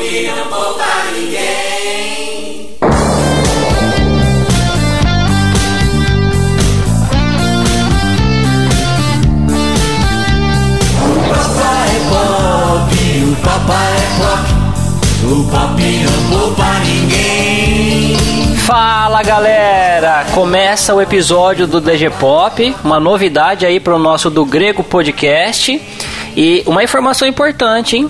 pop não poupa ninguém. Papai é pop, o papai é pop, o pop não poupa ninguém. Fala galera! Começa o episódio do DG Pop, uma novidade aí pro nosso do Grego Podcast. E uma informação importante, hein?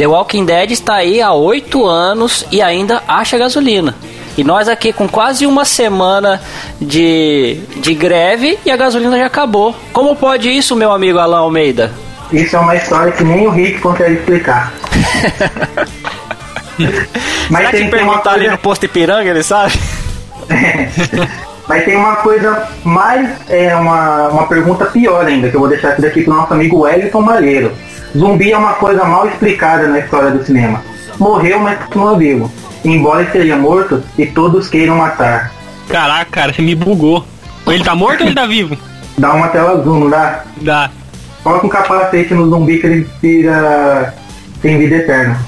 The Walking Dead está aí há oito anos e ainda acha gasolina. E nós aqui com quase uma semana de, de greve e a gasolina já acabou. Como pode isso, meu amigo Alan Almeida? Isso é uma história que nem o Rick consegue explicar. Será que tem- uma perguntar ali coisa- no posto Ipiranga, ele sabe? Mas tem uma coisa mais, é uma, uma pergunta pior ainda, que eu vou deixar aqui daqui pro nosso amigo Wellington Malheiro. Zumbi é uma coisa mal explicada na história do cinema. Morreu, mas continua vivo. Embora esteja morto e todos queiram matar. Caraca, cara, você me bugou. Ele tá morto ou ele tá vivo? Dá uma tela azul, não dá? Dá. Coloca um capacete no zumbi que ele vira tem vida eterna.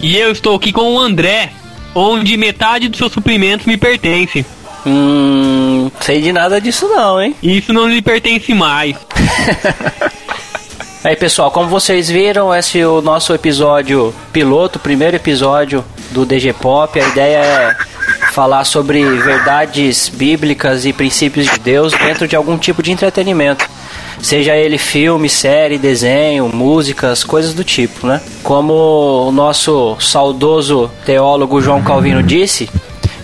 E eu estou aqui com o André, onde metade dos seus suprimentos me pertencem. Hum. Sei de nada disso não, hein? Isso não lhe pertence mais. Aí pessoal, como vocês viram, esse é o nosso episódio piloto, primeiro episódio do DG Pop. A ideia é falar sobre verdades bíblicas e princípios de Deus dentro de algum tipo de entretenimento. Seja ele filme, série, desenho, músicas, coisas do tipo, né? Como o nosso saudoso teólogo João Calvino disse,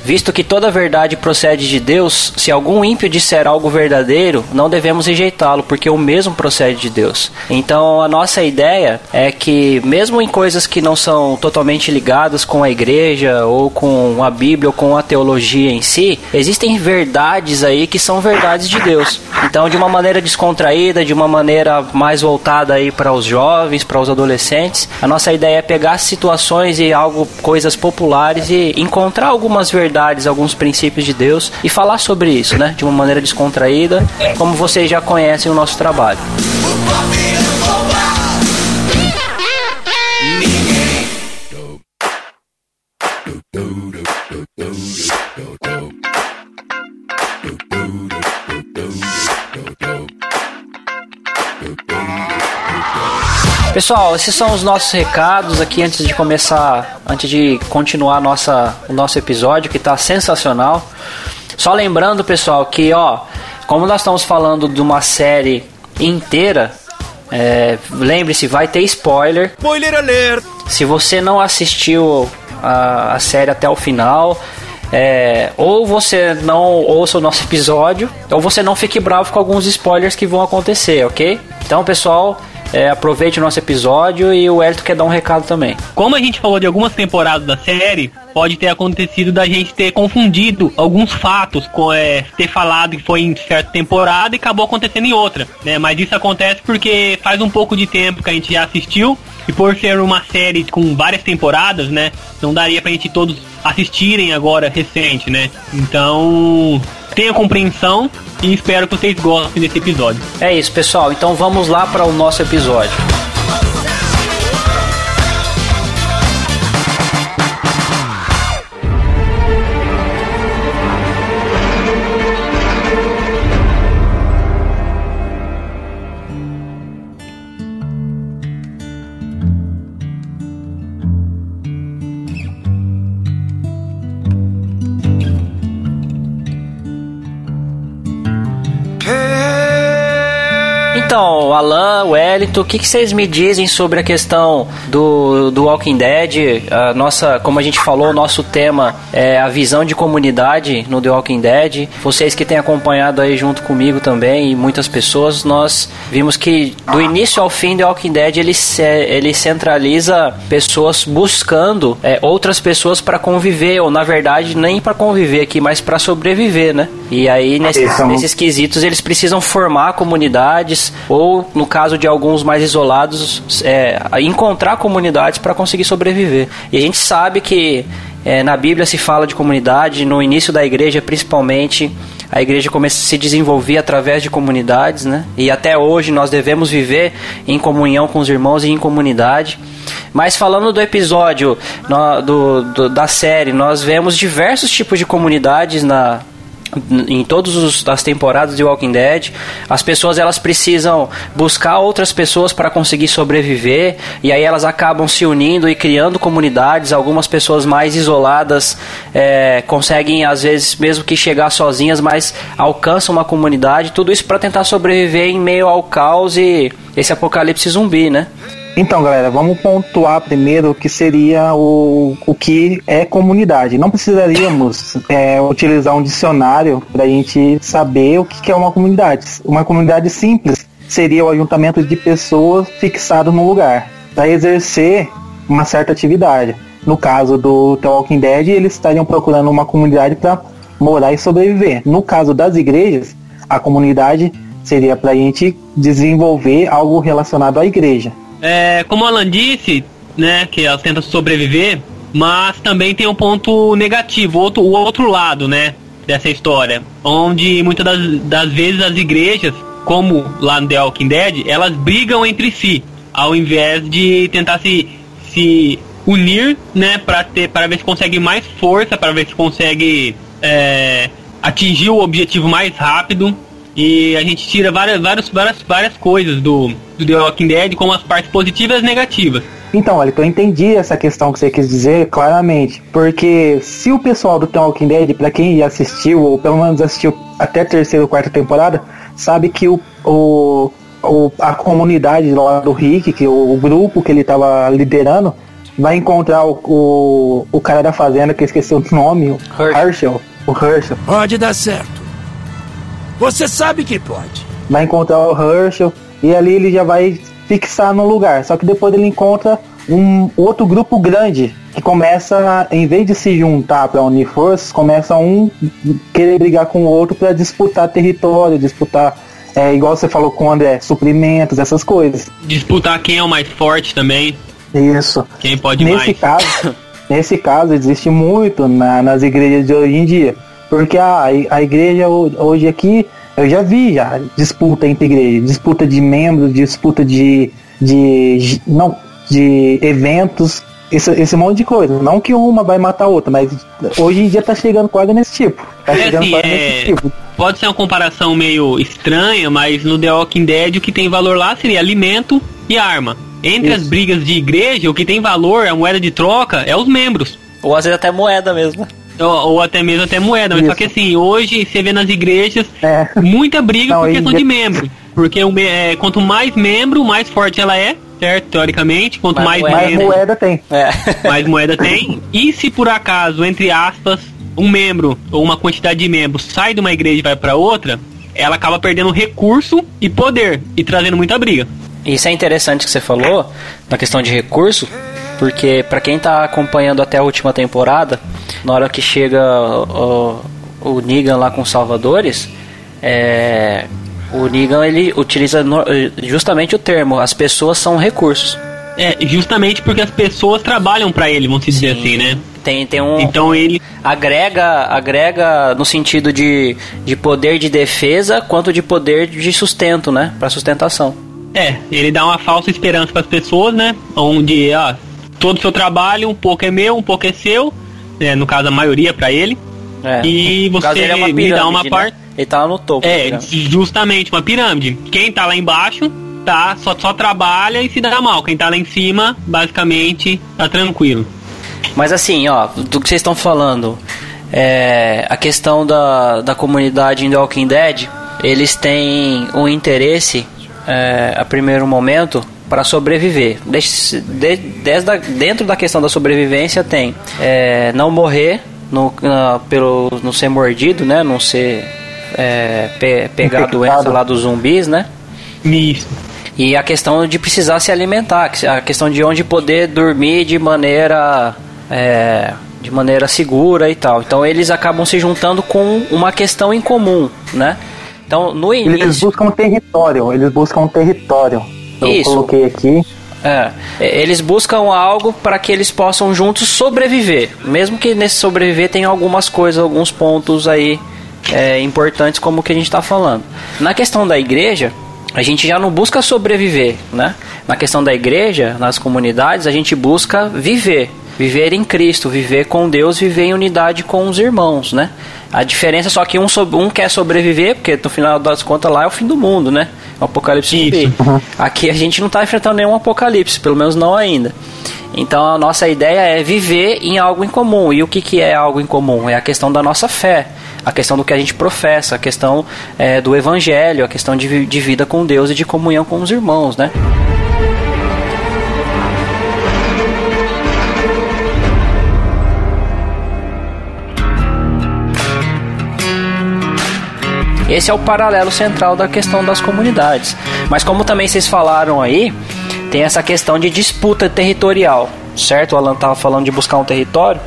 Visto que toda verdade procede de Deus, se algum ímpio disser algo verdadeiro, não devemos rejeitá-lo, porque o mesmo procede de Deus. Então, a nossa ideia é que, mesmo em coisas que não são totalmente ligadas com a igreja, ou com a Bíblia, ou com a teologia em si, existem verdades aí que são verdades de Deus. Então, de uma maneira descontraída, de uma maneira mais voltada aí para os jovens, para os adolescentes, a nossa ideia é pegar situações e algo, coisas populares e encontrar algumas verdades, alguns princípios de Deus e falar sobre isso, né? De uma maneira descontraída, como vocês já conhecem o nosso trabalho. Pessoal, esses são os nossos recados aqui antes de começar, antes de continuar nossa, o nosso episódio que está sensacional. Só lembrando, pessoal, que ó, como nós estamos falando de uma série inteira, é, lembre-se, vai ter spoiler. Spoiler alert! Se você não assistiu a, a série até o final, é, ou você não ouça o nosso episódio, ou você não fique bravo com alguns spoilers que vão acontecer, ok? Então, pessoal, é, aproveite o nosso episódio e o Elton quer dar um recado também. Como a gente falou de algumas temporadas da série, pode ter acontecido da gente ter confundido alguns fatos, com é, ter falado que foi em certa temporada e acabou acontecendo em outra, né? Mas isso acontece porque faz um pouco de tempo que a gente já assistiu e por ser uma série com várias temporadas, né? Não daria pra gente todos assistirem agora recente, né? Então, tenha compreensão e espero que vocês gostem desse episódio. É isso, pessoal. Então vamos lá para o nosso episódio. Alan, Wellington, o que, que vocês me dizem sobre a questão do, do Walking Dead? A nossa, como a gente falou, o nosso tema é a visão de comunidade no The Walking Dead. Vocês que têm acompanhado aí junto comigo também e muitas pessoas, nós vimos que do início ao fim The Walking Dead ele, ele centraliza pessoas buscando é, outras pessoas para conviver, ou na verdade nem para conviver aqui, mas para sobreviver, né? E aí nesse, Isso é um- nesses quesitos eles precisam formar comunidades ou no caso de alguns mais isolados é, encontrar comunidades para conseguir sobreviver e a gente sabe que é, na Bíblia se fala de comunidade no início da igreja principalmente a igreja começa a se desenvolver através de comunidades, né? E até hoje nós devemos viver em comunhão com os irmãos e em comunidade. Mas falando do episódio no, do, do, da série, nós vemos diversos tipos de comunidades na, em todas as temporadas de Walking Dead, as pessoas elas precisam buscar outras pessoas para conseguir sobreviver e aí elas acabam se unindo e criando comunidades. Algumas pessoas mais isoladas é, conseguem às vezes mesmo que chegar sozinhas, mas alcançam uma comunidade. Tudo isso para tentar sobreviver em meio ao caos e esse apocalipse zumbi, né? Então, galera, vamos pontuar primeiro o que seria o, o que é comunidade. Não precisaríamos é, utilizar um dicionário para a gente saber o que é uma comunidade. Uma comunidade simples seria o ajuntamento de pessoas fixadas no lugar para exercer uma certa atividade. No caso do The Walking Dead, eles estariam procurando uma comunidade para morar e sobreviver. No caso das igrejas, a comunidade seria para a gente desenvolver algo relacionado à igreja. É, como o Alan disse, né, que elas tentam sobreviver, mas também tem um ponto negativo, outro, o outro lado, né, dessa história, onde muitas das, das vezes as igrejas, como lá no The Walking Dead, elas brigam entre si, ao invés de tentar se, se unir, né, para ter, para ver se consegue mais força, para ver se consegue é, atingir o objetivo mais rápido. E a gente tira várias, várias, várias, várias coisas do, do The Walking Dead, como as partes positivas e negativas. Então, olha, eu entendi essa questão que você quis dizer claramente. Porque se o pessoal do The Walking Dead, pra quem já assistiu, ou pelo menos assistiu até a terceira ou quarta temporada, sabe que o, o, o a comunidade lá do Rick, que o, o grupo que ele tava liderando, vai encontrar o, o, o cara da fazenda, que eu esqueci o nome, o Herschel. O Herschel. Pode dar certo. Você sabe que pode. Vai encontrar o Herschel e ali ele já vai fixar no lugar. Só que depois ele encontra um outro grupo grande que começa, em vez de se juntar para unir forças, começa um querer brigar com o outro para disputar território, disputar, é, igual você falou com o André, suprimentos, essas coisas. Disputar quem é o mais forte também. Isso. Quem pode nesse mais. Caso, nesse caso, existe muito na, nas igrejas de hoje em dia. Porque a, a igreja hoje aqui, eu já vi já disputa entre igrejas, disputa de membros, disputa de, de não, de eventos, esse, esse monte de coisa. Não que uma vai matar a outra, mas hoje em dia tá chegando quase nesse tipo. Tá É chegando assim, quase é, nesse tipo. Pode ser uma comparação meio estranha, mas no The Walking Dead o que tem valor lá seria alimento e arma. Entre as Isso. brigas de igreja, o que tem valor, a moeda de troca, é os membros. Ou às vezes até moeda mesmo. Ou, ou até mesmo até moeda. Mas só Isso. que assim, hoje você vê nas igrejas É. muita briga Não, por questão em de membro. Porque me- é, quanto mais membro, mais forte ela é, certo? Teoricamente. Quanto Mais mais, moeda. Mais moeda tem. É. mais moeda tem. E se por acaso, entre aspas, um membro ou uma quantidade de membros sai de uma igreja e vai para outra, ela acaba perdendo recurso e poder e trazendo muita briga. Isso é interessante que você falou na questão de recurso, porque pra quem tá acompanhando até a última temporada, na hora que chega o, o Negan lá com os Salvadores, é, o Negan ele utiliza no- justamente o termo: as pessoas são recursos. É, justamente porque as pessoas trabalham para ele, vamos dizer assim, né? Tem, tem um, Então ele agrega agrega no sentido de, de poder de defesa quanto de poder de sustento, né? Para sustentação. É, ele dá uma falsa esperança para as pessoas, né? Onde, ó, todo o seu trabalho, um pouco é meu, um pouco é seu, né? no caso a maioria para ele. É. E você é uma me dá uma pirâmide, né? parte. Ele tá lá no topo. É, né? justamente uma pirâmide. Quem tá lá embaixo, tá, só, só trabalha e se dá mal. Quem tá lá em cima, basicamente, tá tranquilo. Mas assim, ó, do que vocês estão falando, é, a questão da, da comunidade em The Walking Dead, eles têm um interesse é, a primeiro momento para sobreviver. Des- de- desde a- dentro da questão da sobrevivência tem é, não morrer no, na- pelo não ser mordido, né? Não ser é, pe- pegar a doença lá dos zumbis, né? Isso. E a questão de precisar se alimentar, a questão de onde poder dormir de maneira é, de maneira segura e tal. Então eles acabam se juntando com uma questão em comum, né? Então no Eles início, buscam um território, eles buscam um território. Eu Isso. coloquei aqui. é, eles buscam algo para que eles possam juntos sobreviver, mesmo que nesse sobreviver tenha algumas coisas, alguns pontos aí é, importantes como o que a gente está falando. Na questão da igreja, a gente já não busca sobreviver, né? Na questão da igreja, nas comunidades, a gente busca viver. Viver em Cristo, viver com Deus, viver em unidade com os irmãos, né? A diferença é só que um, um quer sobreviver, porque no final das contas lá é o fim do mundo, né? O apocalipse zumbi. Uhum. Aqui a gente não está enfrentando nenhum apocalipse, pelo menos não ainda. Então a nossa ideia é viver em algo em comum. E o que, que é algo em comum? É a questão da nossa fé, a questão do que a gente professa, a questão é, do evangelho, a questão de, de vida com Deus e de comunhão com os irmãos, né? Esse é o paralelo central da questão das comunidades. Mas como também vocês falaram aí, tem essa questão de disputa territorial certo? O Alan estava falando de buscar um território.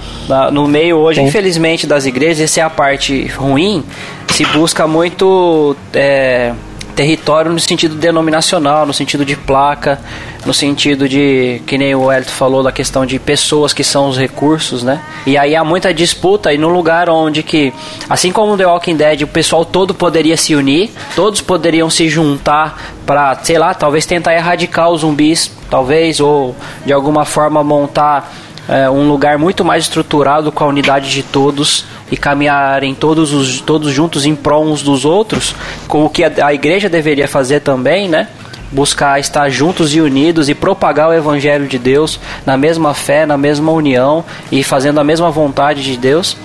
No meio hoje, Sim. infelizmente, das igrejas, essa é a parte ruim. Se busca muito é, território no sentido denominacional, no sentido de placa, no sentido de, que nem o Elton falou, da questão de pessoas que são os recursos, né? E aí há muita disputa e no lugar onde que, assim como The Walking Dead, o pessoal todo poderia se unir, todos poderiam se juntar para, sei lá, talvez tentar erradicar os zumbis, talvez, ou de alguma forma montar é, um lugar muito mais estruturado com a unidade de todos e caminharem todos, os, todos juntos em prol uns dos outros, com o que a, a igreja deveria fazer também, né? buscar estar juntos e unidos e propagar o evangelho de Deus na mesma fé, na mesma união e fazendo a mesma vontade de Deus.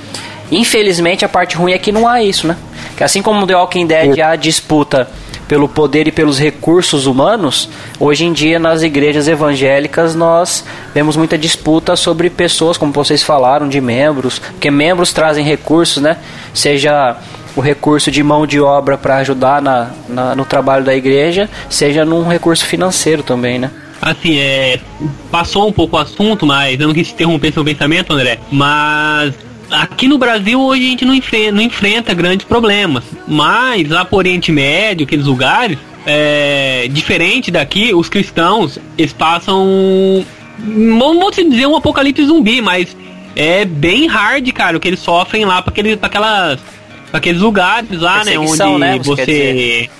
Infelizmente a parte ruim é que não há isso, né? Que assim como no The Walking Dead há disputa pelo poder e pelos recursos humanos, hoje em dia nas igrejas evangélicas nós vemos muita disputa sobre pessoas, como vocês falaram, de membros, porque membros trazem recursos, né? Seja o recurso de mão de obra para ajudar na, na, no trabalho da igreja, seja num recurso financeiro também, né? Assim, é. Passou um pouco o assunto, mas eu não quis interromper seu pensamento, André. Mas aqui no Brasil hoje a gente não enfrenta, não enfrenta grandes problemas. Mas lá por Oriente Médio, aqueles lugares, é, diferente daqui, os cristãos, eles passam. Não vou dizer um apocalipse zumbi, mas é bem hard, cara, o que eles sofrem lá para aquelas aqueles lugares lá, né? Onde né, você. você...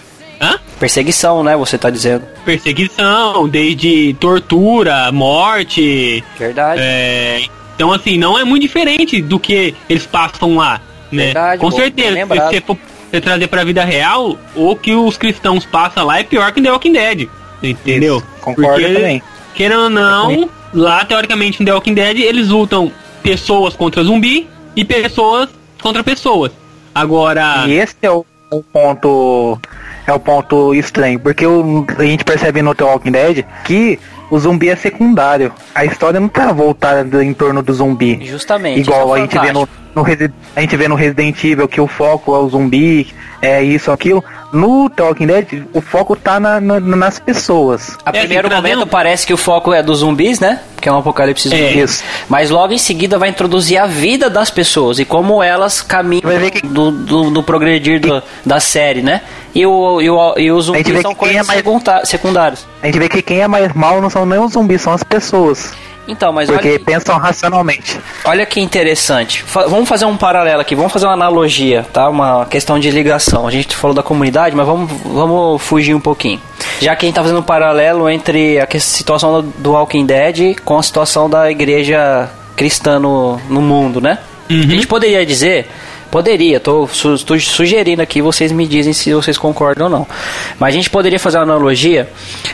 Hã? Perseguição, né? Você tá dizendo. Perseguição, desde tortura, morte. Verdade. É... Então, assim, não é muito diferente do que eles passam lá, né? Verdade, Com certeza, se você for você trazer pra vida real, o que os cristãos passam lá é pior que The Walking Dead. Entendeu? Isso, concordo Porque, também. Querendo ou não, lá teoricamente no The Walking Dead eles lutam pessoas contra zumbi e pessoas contra pessoas. Agora. E esse é o, o ponto. É o ponto estranho, porque o, a gente percebe no The Walking Dead que o zumbi é secundário. A história não tá voltada em torno do zumbi. Justamente. Igual é a gente vê no, no, a gente vê no Resident Evil que o foco é o zumbi, é isso, aquilo. No Talking Dead, o foco tá na, na, nas pessoas. A é, primeiro momento parece que o foco é dos zumbis, né? Que é um apocalipse zumbi. É. Mas logo em seguida vai introduzir a vida das pessoas e como elas caminham que... do, do, do, progredir do, da série, né? E, o, e, o, e os zumbis são coisas é mais... secundários. A gente vê que quem é mais mal não são nem os zumbis, são as pessoas. Então, mas Porque olha, pensam racionalmente. Olha que interessante. Fa vamos fazer um paralelo aqui, vamos fazer uma analogia, tá? Uma questão de ligação. A gente falou da comunidade, mas vamos, vamos fugir um pouquinho. Já que a gente tá fazendo um paralelo entre a situação do Walking Dead com a situação da igreja cristã no, no mundo, né? Uhum. A gente poderia dizer Poderia, tô, su sugerindo aqui, vocês me dizem se vocês concordam ou não. Mas a gente poderia fazer uma analogia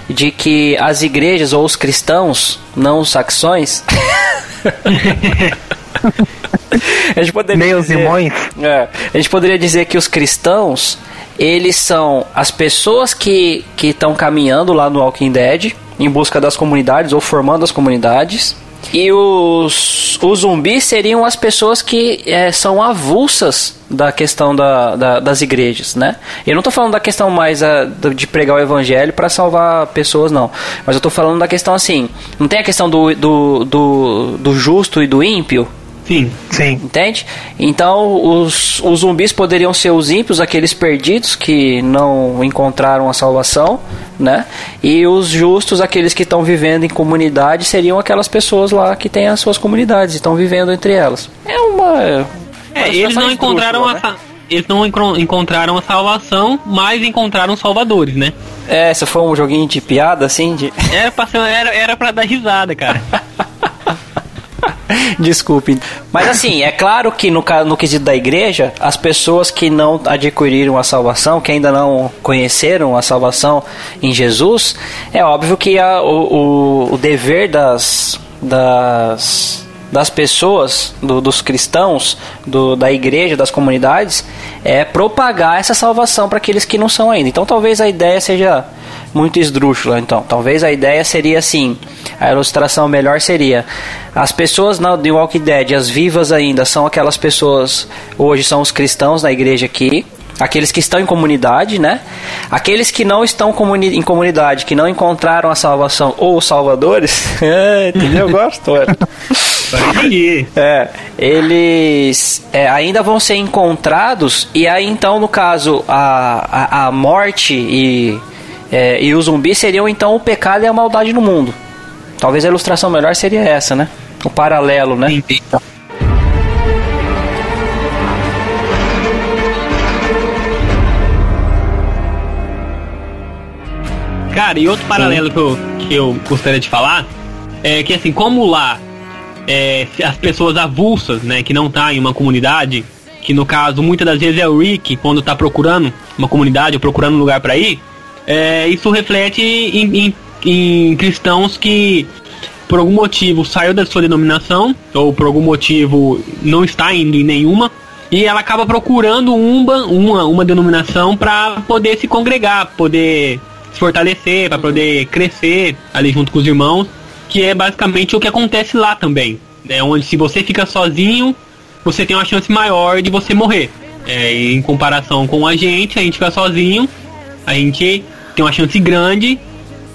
de que as igrejas ou os cristãos, não os saxões. a gente poderia Meus dizer, irmãos. É, a gente poderia dizer que os cristãos eles são as pessoas que estão caminhando lá no Walking Dead em busca das comunidades ou formando as comunidades e os, os zumbis seriam as pessoas que é, são avulsas da questão da, da, das igrejas, né? Eu não estou falando da questão mais a, de pregar o evangelho para salvar pessoas, não. Mas eu estou falando da questão assim, não tem a questão do, do, do, do justo e do ímpio, Sim, sim. Entende? Então, os, os zumbis poderiam ser os ímpios, aqueles perdidos que não encontraram a salvação, né? E os justos, aqueles que estão vivendo em comunidade, seriam aquelas pessoas lá que têm as suas comunidades e estão vivendo entre elas. É uma. É, eles não encontraram a. Né? eles não encontraram a salvação, mas encontraram salvadores, né? É, se foi um joguinho de piada, assim? De... Era, pra ser, era, era pra dar risada, cara. Desculpe. Mas assim, é claro que no, no quesito da igreja, as pessoas que não adquiriram a salvação, que ainda não conheceram a salvação em Jesus, é óbvio que a, o, o, o dever das, das das pessoas, do, dos cristãos, do, da igreja, das comunidades, é propagar essa salvação para aqueles que não são ainda. Então talvez a ideia seja muito esdrúxula. Então, talvez a ideia seria assim: a ilustração melhor seria as pessoas na The Walking Dead, as vivas ainda, são aquelas pessoas, hoje são os cristãos na igreja aqui, aqueles que estão em comunidade, né? Aqueles que não estão comuni em comunidade, que não encontraram a salvação ou os salvadores, é, entendeu? Eu gosto. é, eles é, ainda vão ser encontrados e aí então no caso a, a, a morte e é, e o zumbi seriam então o pecado e a maldade no mundo. Talvez a ilustração melhor seria essa, né? O paralelo, né? Entendi. Cara, e outro paralelo que eu, que eu gostaria de falar é que assim, como lá é, as pessoas avulsas, né, que não tá em uma comunidade, que no caso muitas das vezes é o Rick quando tá procurando uma comunidade ou procurando um lugar para ir, é, isso reflete em, em, em cristãos que por algum motivo saiu da sua denominação ou por algum motivo não está indo em nenhuma e ela acaba procurando uma, uma, uma denominação para poder se congregar, poder se fortalecer, para poder crescer ali junto com os irmãos, que é basicamente o que acontece lá também, né? Onde se você fica sozinho, você tem uma chance maior de você morrer. É, em comparação com a gente, a gente fica sozinho, a gente tem uma chance grande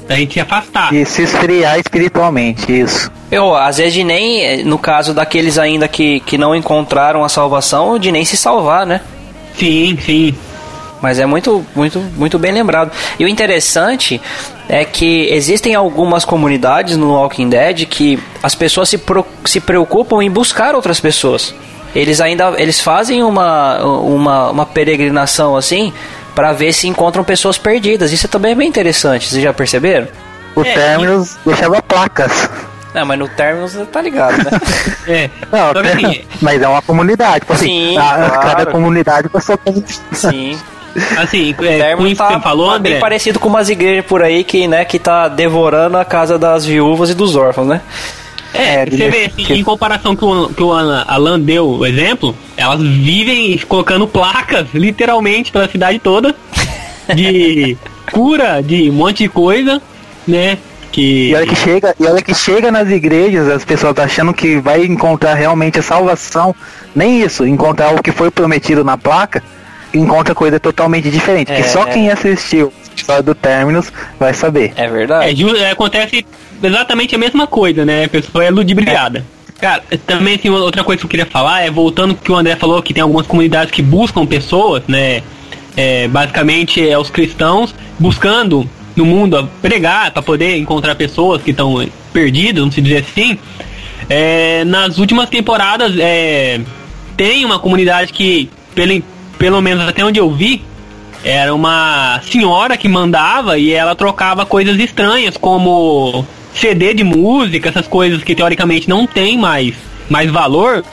da gente se afastar. E se esfriar espiritualmente, isso. Eu, às vezes de nem, no caso daqueles ainda que, que não encontraram a salvação, de nem se salvar, né? Sim, sim. Mas é muito, muito, muito bem lembrado. E o interessante é que existem algumas comunidades no Walking Dead que as pessoas se, pro, se preocupam em buscar outras pessoas. Eles ainda eles fazem uma, uma, uma peregrinação assim para ver se encontram pessoas perdidas. Isso também é bem interessante, vocês já perceberam? O é, Terminus e... deixava placas. Não, mas no Terminus tá ligado, né? é. Não, assim, mas é uma comunidade. Tipo assim, Sim, a, claro. cada comunidade pessoa tem. Sim. Assim, é, com isso tá, que você falou, André. Bem parecido com umas igrejas por aí que, né, que tá devorando a casa das viúvas e dos órfãos, né? É, é você vê, assim, em comparação com o que o Alan deu o exemplo, elas vivem colocando placas, literalmente, pela cidade toda, de cura, de um monte de coisa, né? Que... E olha que chega, e olha que chega nas igrejas, as pessoas achando que vai encontrar realmente a salvação. Nem isso, encontrar o que foi prometido na placa, encontra coisa totalmente diferente. É, que só quem assistiu a história do Terminus vai saber. É verdade. É, acontece exatamente a mesma coisa, né? A pessoa é ludibriada. Cara, também assim, outra coisa que eu queria falar é voltando que o André falou que tem algumas comunidades que buscam pessoas, né? É, basicamente é os cristãos buscando no mundo pregar para poder encontrar pessoas que estão perdidas, vamos dizer assim. É, nas últimas temporadas é, tem uma comunidade que, pelo, pelo menos até onde eu vi, era uma senhora que mandava e ela trocava coisas estranhas como CD de música, essas coisas que teoricamente não tem mais, mais valor,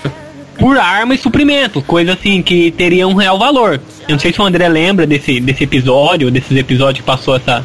por arma e suprimento, coisa assim que teria um real valor. Eu não sei se o André lembra desse, desse episódio, desses episódios que passou essa,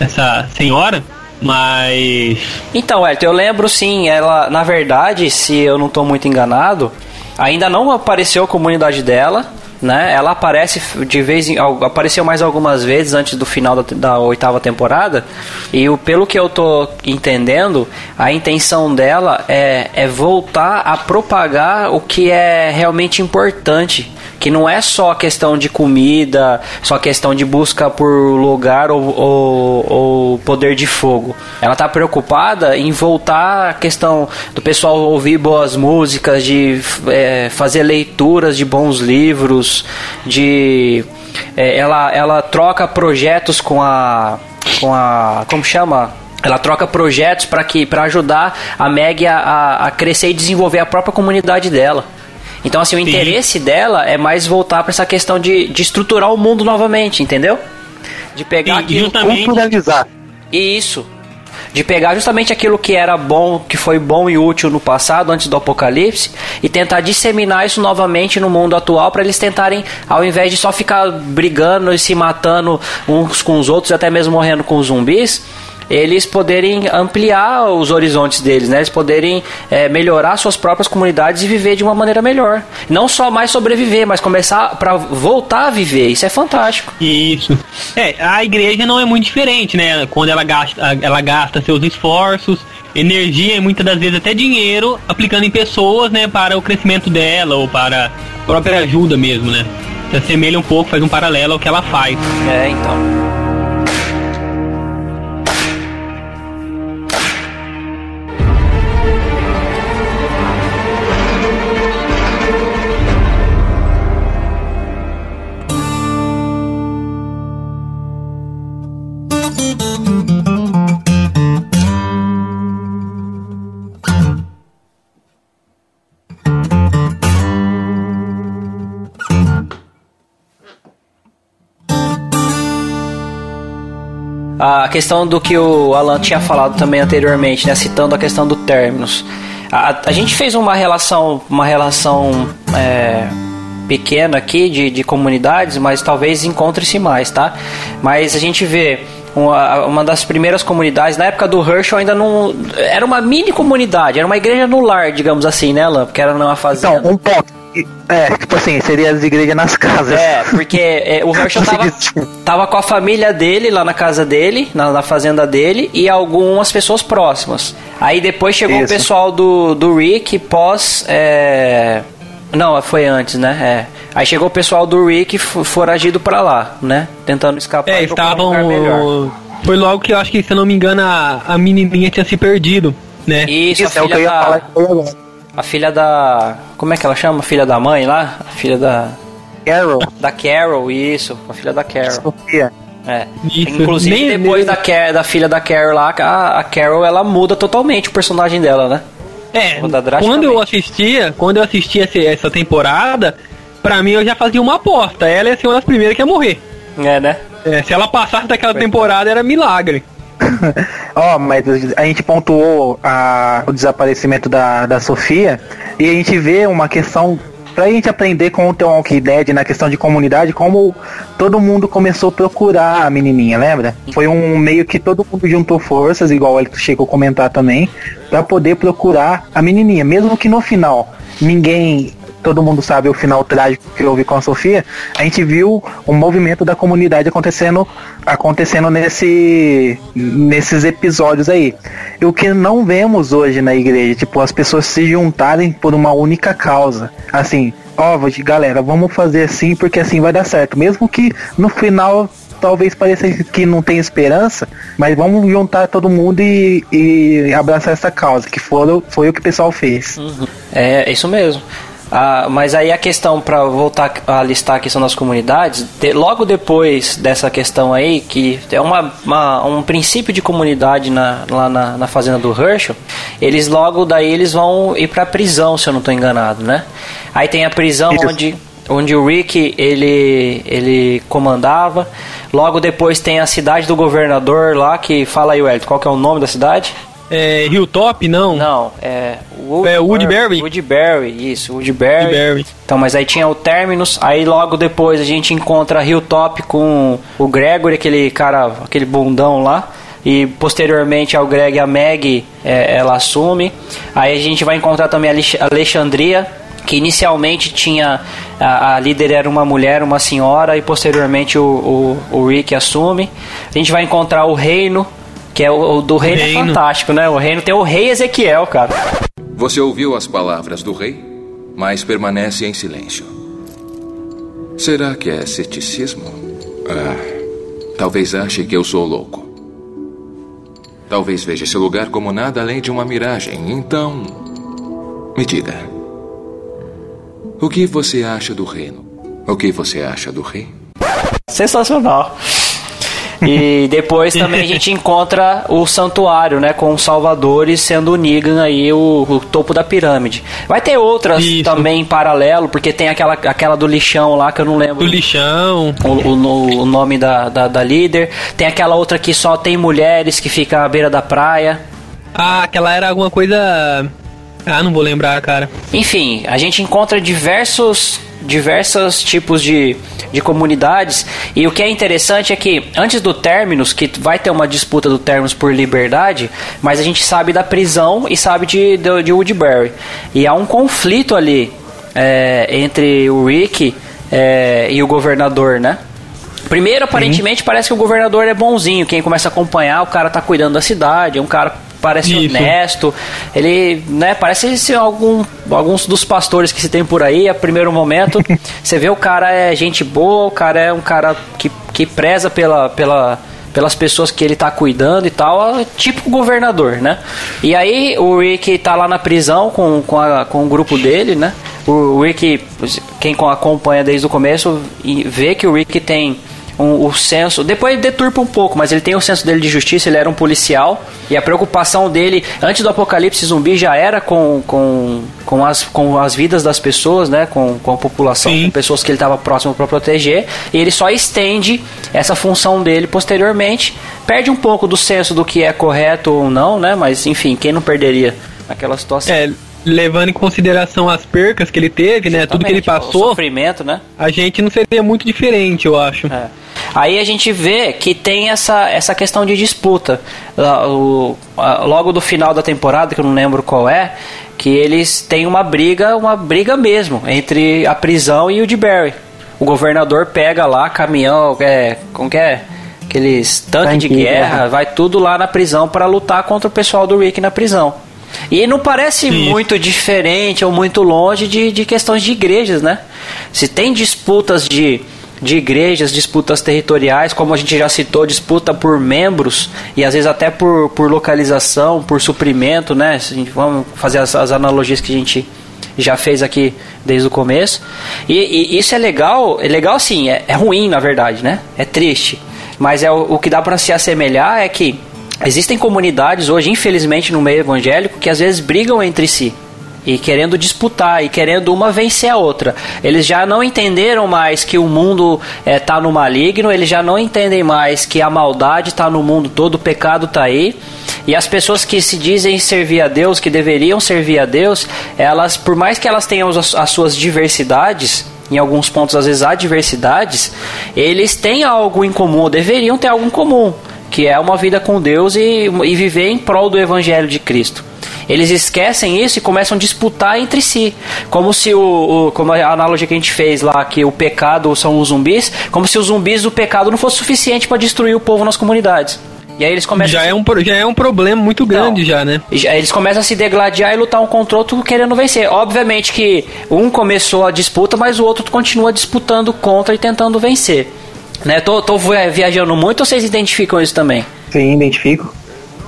essa senhora, mas. Então, Elton, eu lembro sim, ela, na verdade, se eu não estou muito enganado, ainda não apareceu a comunidade dela né? Ela aparece de vez em apareceu mais algumas vezes antes do final da, da oitava temporada e o, pelo que eu tô entendendo, a intenção dela é, é voltar a propagar o que é realmente importante que não é só questão de comida, só questão de busca por lugar ou, ou, ou poder de fogo. Ela está preocupada em voltar a questão do pessoal ouvir boas músicas, de é, fazer leituras de bons livros, de é, ela, ela troca projetos com a com a como chama ela troca projetos para que para ajudar a Meg a, a, crescer e desenvolver a própria comunidade dela. Então, assim, o Sim. interesse dela é mais voltar para essa questão de, de estruturar o mundo novamente, entendeu? De pegar Sim, aquilo justamente- Culturalizar. isso. De pegar justamente aquilo que era bom, que foi bom e útil no passado, antes do apocalipse, e tentar disseminar isso novamente no mundo atual para eles tentarem, ao invés de só ficar brigando e se matando uns com os outros, até mesmo morrendo com zumbis, eles poderem ampliar os horizontes deles, né? Eles poderem é, melhorar suas próprias comunidades e viver de uma maneira melhor. Não só mais sobreviver, mas começar para voltar a viver. Isso é fantástico. Isso. É, a igreja não é muito diferente, né? Quando ela gasta, ela gasta seus esforços, energia e muitas das vezes até dinheiro aplicando em pessoas, né, para o crescimento dela ou para a própria ajuda mesmo, né? Se assemelha um pouco, faz um paralelo ao que ela faz. É, então. A questão do que o Alan tinha falado também anteriormente, né, citando a questão do términos. A, a gente fez uma relação, uma relação é, pequena aqui de, de comunidades, mas talvez encontre-se mais, tá? Mas a gente vê uma, uma das primeiras comunidades, na época do Herschel ainda não. Era uma mini comunidade, era uma igreja no lar, digamos assim, né, Alan? Porque era numa fazenda. Então, um ponto. É, tipo assim, seria as igrejas nas casas. É, porque é, o Herschel tava, tava com a família dele lá na casa dele, na, na fazenda dele, e algumas pessoas próximas. Aí depois chegou o Isso. pessoal do, do Rick pós. é, Não, foi antes, né? É. Aí chegou o pessoal do Rick foragido pra lá, né? Tentando escapar É, estavam. Foi logo que eu acho que, se eu não me engano, a, a menininha tinha se perdido, né? Isso, Isso a é o que eu ia falar da. que foi agora. A filha da. Como é que ela chama? A filha da mãe lá? A filha da. Carol, Da Carol, isso. A filha da Carol. Sofia. É. Isso, Inclusive, nem- depois nem- da, Ca- da filha da Carol lá, a, a Carol ela muda totalmente o personagem dela, né? É, Muda quando eu assistia, quando eu assistia essa temporada, pra mim eu já fazia uma aposta. Ela ia ser uma das primeiras que ia morrer. É, né? É, se ela passasse daquela temporada, era milagre. Ó, mas a gente pontuou a- o desaparecimento da, da Sofia e a gente vê uma questão pra gente aprender com o The Walking Dead na questão de comunidade, como todo mundo começou a procurar a menininha, lembra? Foi um meio que todo mundo juntou forças, igual ele chegou a comentar também, pra poder procurar a menininha, mesmo que no final ninguém todo mundo sabe o final trágico que houve com a Sofia, a gente viu um movimento da comunidade acontecendo acontecendo nesse nesses episódios aí. E o que não vemos hoje na igreja, tipo, as pessoas se juntarem por uma única causa. Assim, ó, galera, vamos fazer assim porque assim vai dar certo, mesmo que no final talvez pareça que não tem esperança, mas vamos juntar todo mundo e, e abraçar essa causa, que foi, foi o que o pessoal fez. É, isso mesmo. Ah, mas aí a questão, para voltar a listar a questão das comunidades, de- logo depois dessa questão aí, que é uma, uma- um princípio de comunidade na- lá na, na fazenda do Herschel, eles logo daí eles vão ir pra prisão, se eu não estou enganado, né? Aí tem a prisão Isso. onde onde o Rick ele ele comandava. Logo depois tem a cidade do governador lá que fala aí, Wellington, qual que é o nome da cidade? É, Hilltop, não. Não, é Wood, É, Woodbury. Woodbury, isso, Woodbury. Woodbury. Então, mas aí tinha o Terminus, aí logo depois a gente encontra Hilltop com o Gregory, aquele cara, aquele bundão lá. E posteriormente ao Greg e a Meg, é, ela assume. Aí a gente vai encontrar também Alex- Alexandria, que inicialmente tinha a, a líder era uma mulher, uma senhora, e posteriormente o, o, o Rick assume. A gente vai encontrar o Reino, que é o, o do Reino, é Reino. fantástico, né? O Reino tem o Rei Ezequiel, cara. Você ouviu as palavras do rei, mas permanece em silêncio. Será que é ceticismo? Ah, talvez ache que eu sou louco. Talvez veja esse lugar como nada além de uma miragem. Então, me diga. O que você acha do reino? O que você acha do rei? Sensacional. E depois também a gente encontra o santuário, né? Com os salvadores sendo o Negan aí, o, o topo da pirâmide. Vai ter outras Isso. também em paralelo, porque tem aquela, aquela do lixão lá que eu não lembro Do lixão. o, o- o nome da, da, da líder. Tem aquela outra que só tem mulheres que fica à beira da praia. Ah, aquela era alguma coisa. Ah, não vou lembrar, cara. Enfim, a gente encontra diversos diversos tipos de, de comunidades e o que é interessante é que antes do Terminus, que vai ter uma disputa do Terminus por liberdade, mas a gente sabe da prisão e sabe de, de, de Woodbury. E há um conflito ali é, entre o Rick é, e o governador, né? Primeiro, aparentemente, parece que o governador é bonzinho. Quem começa a acompanhar, o cara tá cuidando da cidade, é um cara parece Isso. honesto. Ele, né, parece ser algum, alguns dos pastores que se tem por aí. A primeiro momento, você vê o cara é gente boa, o cara é um cara que, que preza pela, pela, pelas pessoas que ele tá cuidando e tal, tipo governador, né? E aí o Rick tá lá na prisão com, com, a- com o grupo dele, né? O Rick, quem acompanha desde o começo, vê que o Rick tem um, o senso. Depois deturpa um pouco, mas ele tem o senso dele de justiça, ele era um policial. E a preocupação dele, antes do apocalipse zumbi, já era com, com, com, as, com as vidas das pessoas, né? Com, com a população, Sim. com pessoas que ele estava próximo para proteger. E ele só estende essa função dele posteriormente. Perde um pouco do senso do que é correto ou não, né? Mas enfim, quem não perderia naquela situação? É, levando em consideração as percas que ele teve, né? Tudo que ele Exatamente, O passou, sofrimento, né? a gente não seria muito diferente, eu acho. É. Aí a gente vê que tem essa, essa questão de disputa. O- logo do final da temporada, que eu não lembro qual é, que eles têm uma briga, uma briga mesmo, entre a prisão e o de Barry. O governador pega lá caminhão, é, como que é? Aqueles tanques de Tanque de guerra, guerra. vai tudo lá na prisão para lutar contra o pessoal do Rick na prisão. E não parece Isso. muito diferente ou muito longe de, de questões de igrejas, né? Se tem disputas de, de igrejas, disputas territoriais, como a gente já citou, disputa por membros e às vezes até por, por localização, por suprimento, né? Se a gente- Vamos fazer as, as analogias que a gente já fez aqui desde o começo. E, e isso é legal, é legal sim, é, é ruim na verdade, né? É triste. Mas é o, o que dá para se assemelhar é que existem comunidades hoje, infelizmente, no meio evangélico que às vezes brigam entre si e querendo disputar e querendo uma vencer a outra. Eles já não entenderam mais que o mundo está no maligno, eles já não entendem mais que a maldade está no mundo todo, o pecado está aí. E as pessoas que se dizem servir a Deus, que deveriam servir a Deus, elas, por mais que elas tenham as, as suas diversidades, em alguns pontos às vezes há diversidades, eles têm algo em comum, deveriam ter algo em comum, que é uma vida com Deus e, e viver em prol do Evangelho de Cristo. Eles esquecem isso e começam a disputar entre si. Como se o, o- como a analogia que a gente fez lá, que o pecado são os zumbis, como se os zumbis do pecado não fosse suficiente para destruir o povo nas comunidades. E aí eles começam Já a é, um, já é um problema muito grande já, né? já- Eles começam a se degladiar e lutar um contra o outro querendo vencer. Obviamente que um começou a disputa, mas o outro continua disputando contra e tentando vencer. Né? Tô, tô vi- viajando muito ou vocês identificam isso também? Sim, identifico.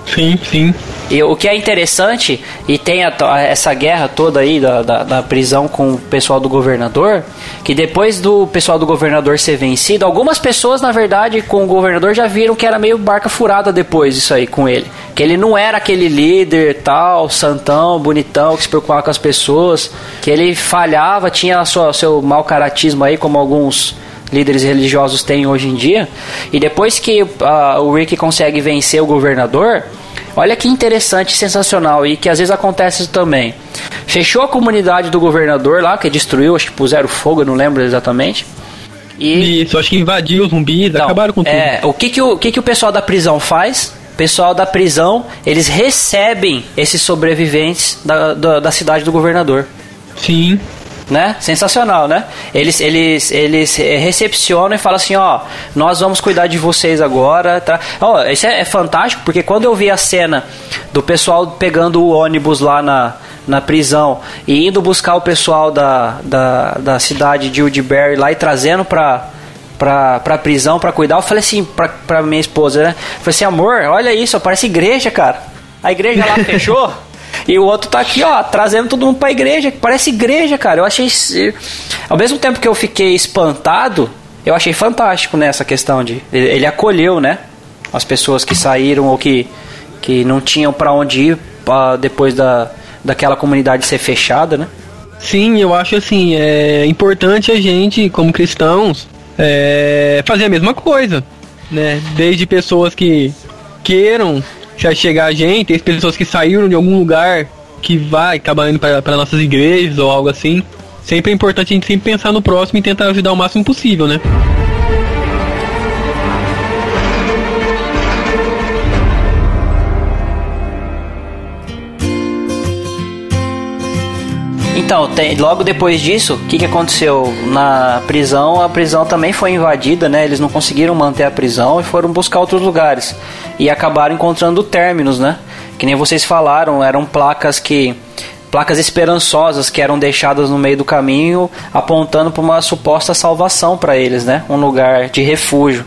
Sim, sim. E o que é interessante, e tem a to- essa guerra toda aí da, da, da prisão com o pessoal do governador, que depois do pessoal do governador ser vencido, algumas pessoas, na verdade, com o governador já viram que era meio barca furada depois isso aí com ele. Que ele não era aquele líder tal, santão, bonitão, que se preocupava com as pessoas, que ele falhava, tinha a sua, seu mau caratismo aí, como alguns líderes religiosos têm hoje em dia. E depois que ah, o Rick consegue vencer o governador, olha que interessante, sensacional e que às vezes acontece isso também. Fechou a comunidade do governador lá, que destruiu, acho que puseram fogo, eu não lembro exatamente. E Isso, acho que invadiu os zumbis, não, acabaram com tudo. É, o que que o, o que que o pessoal da prisão faz? Pessoal da prisão, eles recebem esses sobreviventes da, da, da cidade do governador Sim. Né? Sensacional, né? Eles, eles, eles recepcionam e falam assim, ó, nós vamos cuidar de vocês agora, tá? Ó, isso é, é fantástico, porque quando eu vi a cena do pessoal pegando o ônibus lá na, na prisão e indo buscar o pessoal da, da, da cidade de Woodbury lá e trazendo pra, pra, pra prisão pra cuidar, eu falei assim pra, pra minha esposa, né? Falei assim, amor, olha isso, parece igreja, cara. A igreja lá fechou. E o outro tá aqui, ó, trazendo todo mundo pra igreja. Parece igreja, cara. Eu achei. Ao mesmo tempo que eu fiquei espantado, eu achei fantástico nessa né, questão de ele, acolheu, né, as pessoas que saíram ou que, que não tinham para onde ir uh, depois da, daquela comunidade ser fechada, né? Sim, eu acho assim, é importante a gente, como cristãos, é, fazer a mesma coisa, né? Desde pessoas que queiram se chegar a gente, tem pessoas que saíram de algum lugar que vai acabar indo para nossas igrejas ou algo assim. Sempre é importante a gente sempre pensar no próximo e tentar ajudar o máximo possível, né? Então, tem, logo depois disso, o que, que aconteceu na prisão? A prisão também foi invadida, né? Eles não conseguiram manter a prisão e foram buscar outros lugares. E acabaram encontrando términos, né? Que nem vocês falaram, eram placas que placas esperançosas que eram deixadas no meio do caminho, apontando para uma suposta salvação para eles, né? Um lugar de refúgio.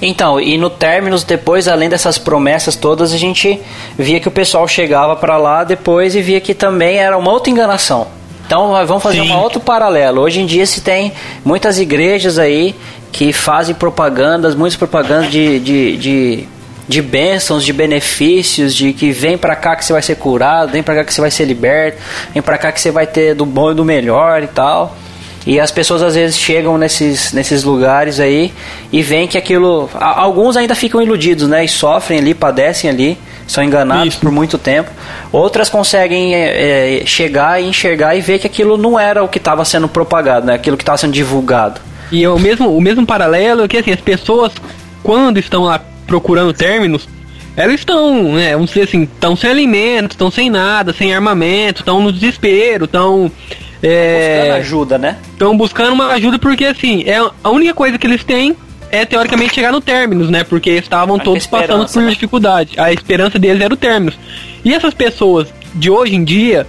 Então, e no términos, depois, além dessas promessas todas, a gente via que o pessoal chegava para lá depois e via que também era uma outra enganação. Então vamos fazer Sim. um outro paralelo. Hoje em dia se tem muitas igrejas aí que fazem propagandas, muitas propagandas de, de, de, de bênçãos, de benefícios, de que vem para cá que você vai ser curado, vem para cá que você vai ser liberto, vem para cá que você vai ter do bom e do melhor e tal. E as pessoas às vezes chegam nesses, nesses lugares aí e veem que aquilo. Alguns ainda ficam iludidos, né? E sofrem ali, padecem ali são enganados Isso. por muito tempo. Outras conseguem é, é, chegar e enxergar e ver que aquilo não era o que estava sendo propagado, né? aquilo que estava sendo divulgado. E é o mesmo, o mesmo paralelo é que assim, as pessoas, quando estão lá procurando términos, elas estão, né, vamos dizer assim, estão sem alimento, estão sem nada, sem armamento, estão no desespero, estão. É, buscando ajuda, né? Estão buscando uma ajuda porque, assim, é a única coisa que eles têm é teoricamente chegar no términos, né? Porque estavam todos passando por né? dificuldade. A esperança deles era o términos. E essas pessoas de hoje em dia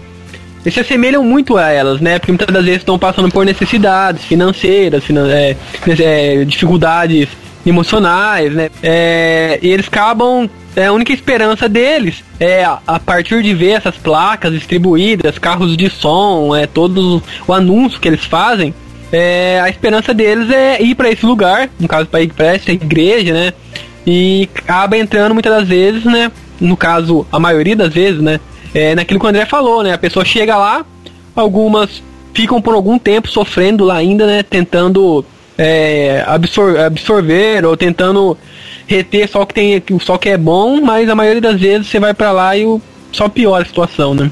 se assemelham muito a elas, né? Porque muitas das vezes estão passando por necessidades financeiras, finan é, é, dificuldades emocionais, né? É, e eles acabam é, a única esperança deles é a partir de ver essas placas distribuídas, carros de som, é todo o anúncio que eles fazem, é, a esperança deles é ir para esse lugar, no caso para ir para essa igreja, né? E acaba entrando muitas das vezes, né? No caso, a maioria das vezes, né? É naquilo que o André falou, né? A pessoa chega lá, algumas ficam por algum tempo sofrendo lá ainda, né? Tentando é, absor absorver ou tentando reter só que tem só que é bom, mas a maioria das vezes você vai para lá e o, só piora a situação, né?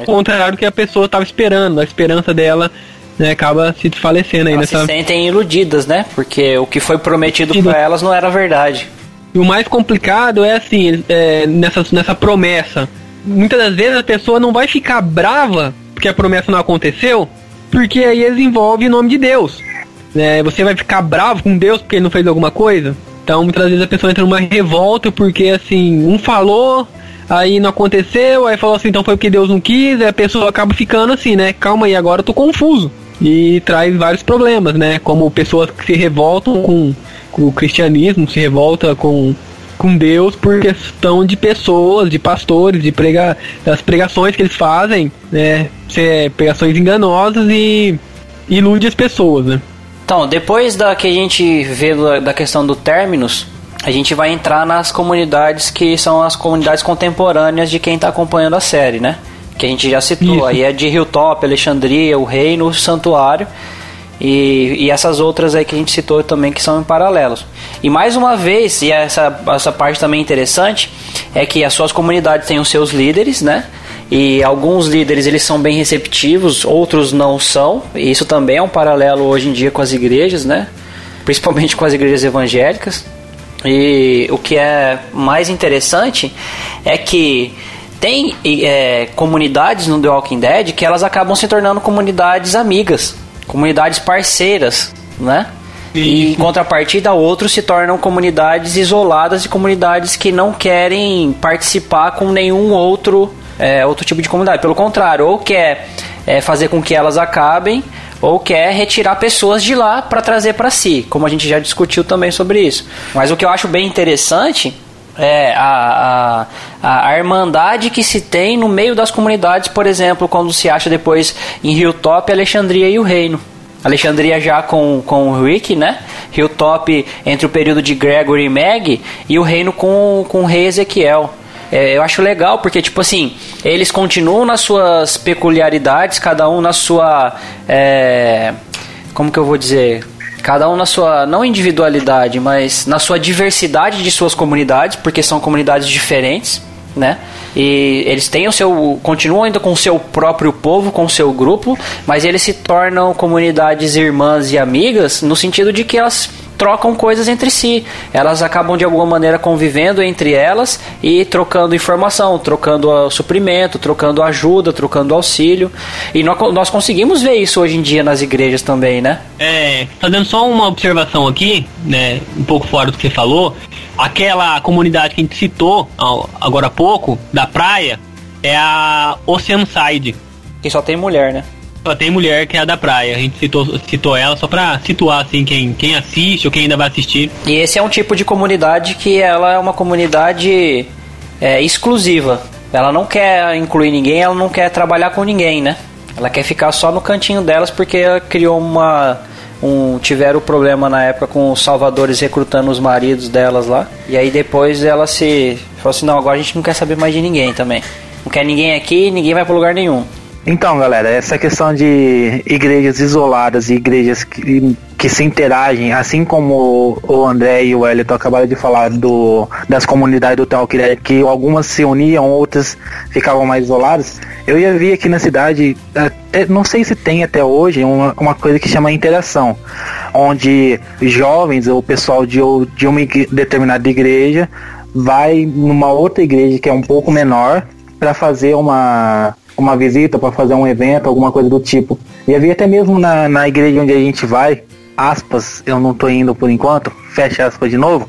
É. contrário do que a pessoa estava esperando, a esperança dela né, acaba se desfalecendo aí elas nessa. se sentem iludidas, né? Porque o que foi prometido para elas não era verdade. E o mais complicado é assim, é, nessa, nessa promessa. Muitas das vezes a pessoa não vai ficar brava porque a promessa não aconteceu, porque aí eles envolvem o nome de Deus. Né? Você vai ficar bravo com Deus porque ele não fez alguma coisa? Então muitas vezes a pessoa entra numa revolta porque assim, um falou, aí não aconteceu, aí falou assim, então foi porque Deus não quis, e a pessoa acaba ficando assim, né? Calma aí, agora eu tô confuso e traz vários problemas, né? Como pessoas que se revoltam com, com o cristianismo, se revolta com com Deus por questão de pessoas, de pastores, de prega, das pregações que eles fazem, né? Pregações enganosas e ilude as pessoas, né? Então, depois da que a gente vê da questão do términos, a gente vai entrar nas comunidades que são as comunidades contemporâneas de quem está acompanhando a série, né? que a gente já citou. Isso. Aí é de Hilltop, Alexandria, o Reino, o Santuário. E, e, essas outras aí que a gente citou também que são em paralelos. E mais uma vez, e essa, essa parte também interessante, é que as suas comunidades têm os seus líderes, né? E alguns líderes eles são bem receptivos, outros não são. E isso também é um paralelo hoje em dia com as igrejas, né? Principalmente com as igrejas evangélicas. E o que é mais interessante é que tem é, comunidades no The Walking Dead que elas acabam se tornando comunidades amigas, comunidades parceiras, né? E em contrapartida, outros se tornam comunidades isoladas e comunidades que não querem participar com nenhum outro, é, outro tipo de comunidade. Pelo contrário, ou quer é, fazer com que elas acabem, ou quer retirar pessoas de lá para trazer para si, como a gente já discutiu também sobre isso. Mas o que eu acho bem interessante é, a, a, a irmandade que se tem no meio das comunidades, por exemplo, quando se acha depois em Hilltop, Alexandria e o Reino. Alexandria já com, com o Rick, né? Hilltop entre o período de Gregory e Meg e o reino com, com o rei Ezequiel. É, eu acho legal porque, tipo assim, eles continuam nas suas peculiaridades, cada um na sua. É, como que eu vou dizer? Cada um na sua, não individualidade, mas na sua diversidade de suas comunidades, porque são comunidades diferentes, né? E eles têm o seu. continuam ainda com o seu próprio povo, com o seu grupo, mas eles se tornam comunidades irmãs e amigas no sentido de que elas trocam coisas entre si. Elas acabam de alguma maneira convivendo entre elas e trocando informação, trocando suprimento, trocando ajuda, trocando auxílio. E nós, nós conseguimos ver isso hoje em dia nas igrejas também, né? É, fazendo só uma observação aqui, né, um pouco fora do que você falou, aquela comunidade que a gente citou agora há pouco, da praia, é a Oceanside. Que só tem mulher, né? Só tem mulher que é a da praia. A gente citou, citou ela só pra situar assim quem, quem assiste ou quem ainda vai assistir. E esse é um tipo de comunidade que ela é uma comunidade é, exclusiva. Ela não quer incluir ninguém, ela não quer trabalhar com ninguém, né? Ela quer ficar só no cantinho delas porque ela criou uma. Um, tiveram problema na época com os salvadores recrutando os maridos delas lá. E aí depois ela se. Falou assim: não, agora a gente não quer saber mais de ninguém também. Não quer ninguém aqui, ninguém vai para lugar nenhum. Então, galera, essa questão de igrejas isoladas e igrejas que, que se interagem, assim como o André e o Elton acabaram de falar do, das comunidades do Tal, que, que algumas se uniam, outras ficavam mais isoladas, eu ia vir aqui na cidade, até, não sei se tem até hoje, uma, uma coisa que chama interação, onde jovens ou pessoal de, de uma determinada igreja vai numa outra igreja que é um pouco menor para fazer uma uma visita, para fazer um evento, alguma coisa do tipo. E havia até mesmo na, na igreja onde a gente vai, aspas, eu não tô indo por enquanto, fecha aspas de novo.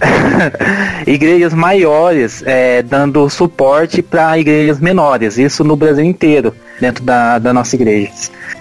igrejas maiores é, dando suporte para igrejas menores, isso no Brasil inteiro, dentro da, da nossa igreja.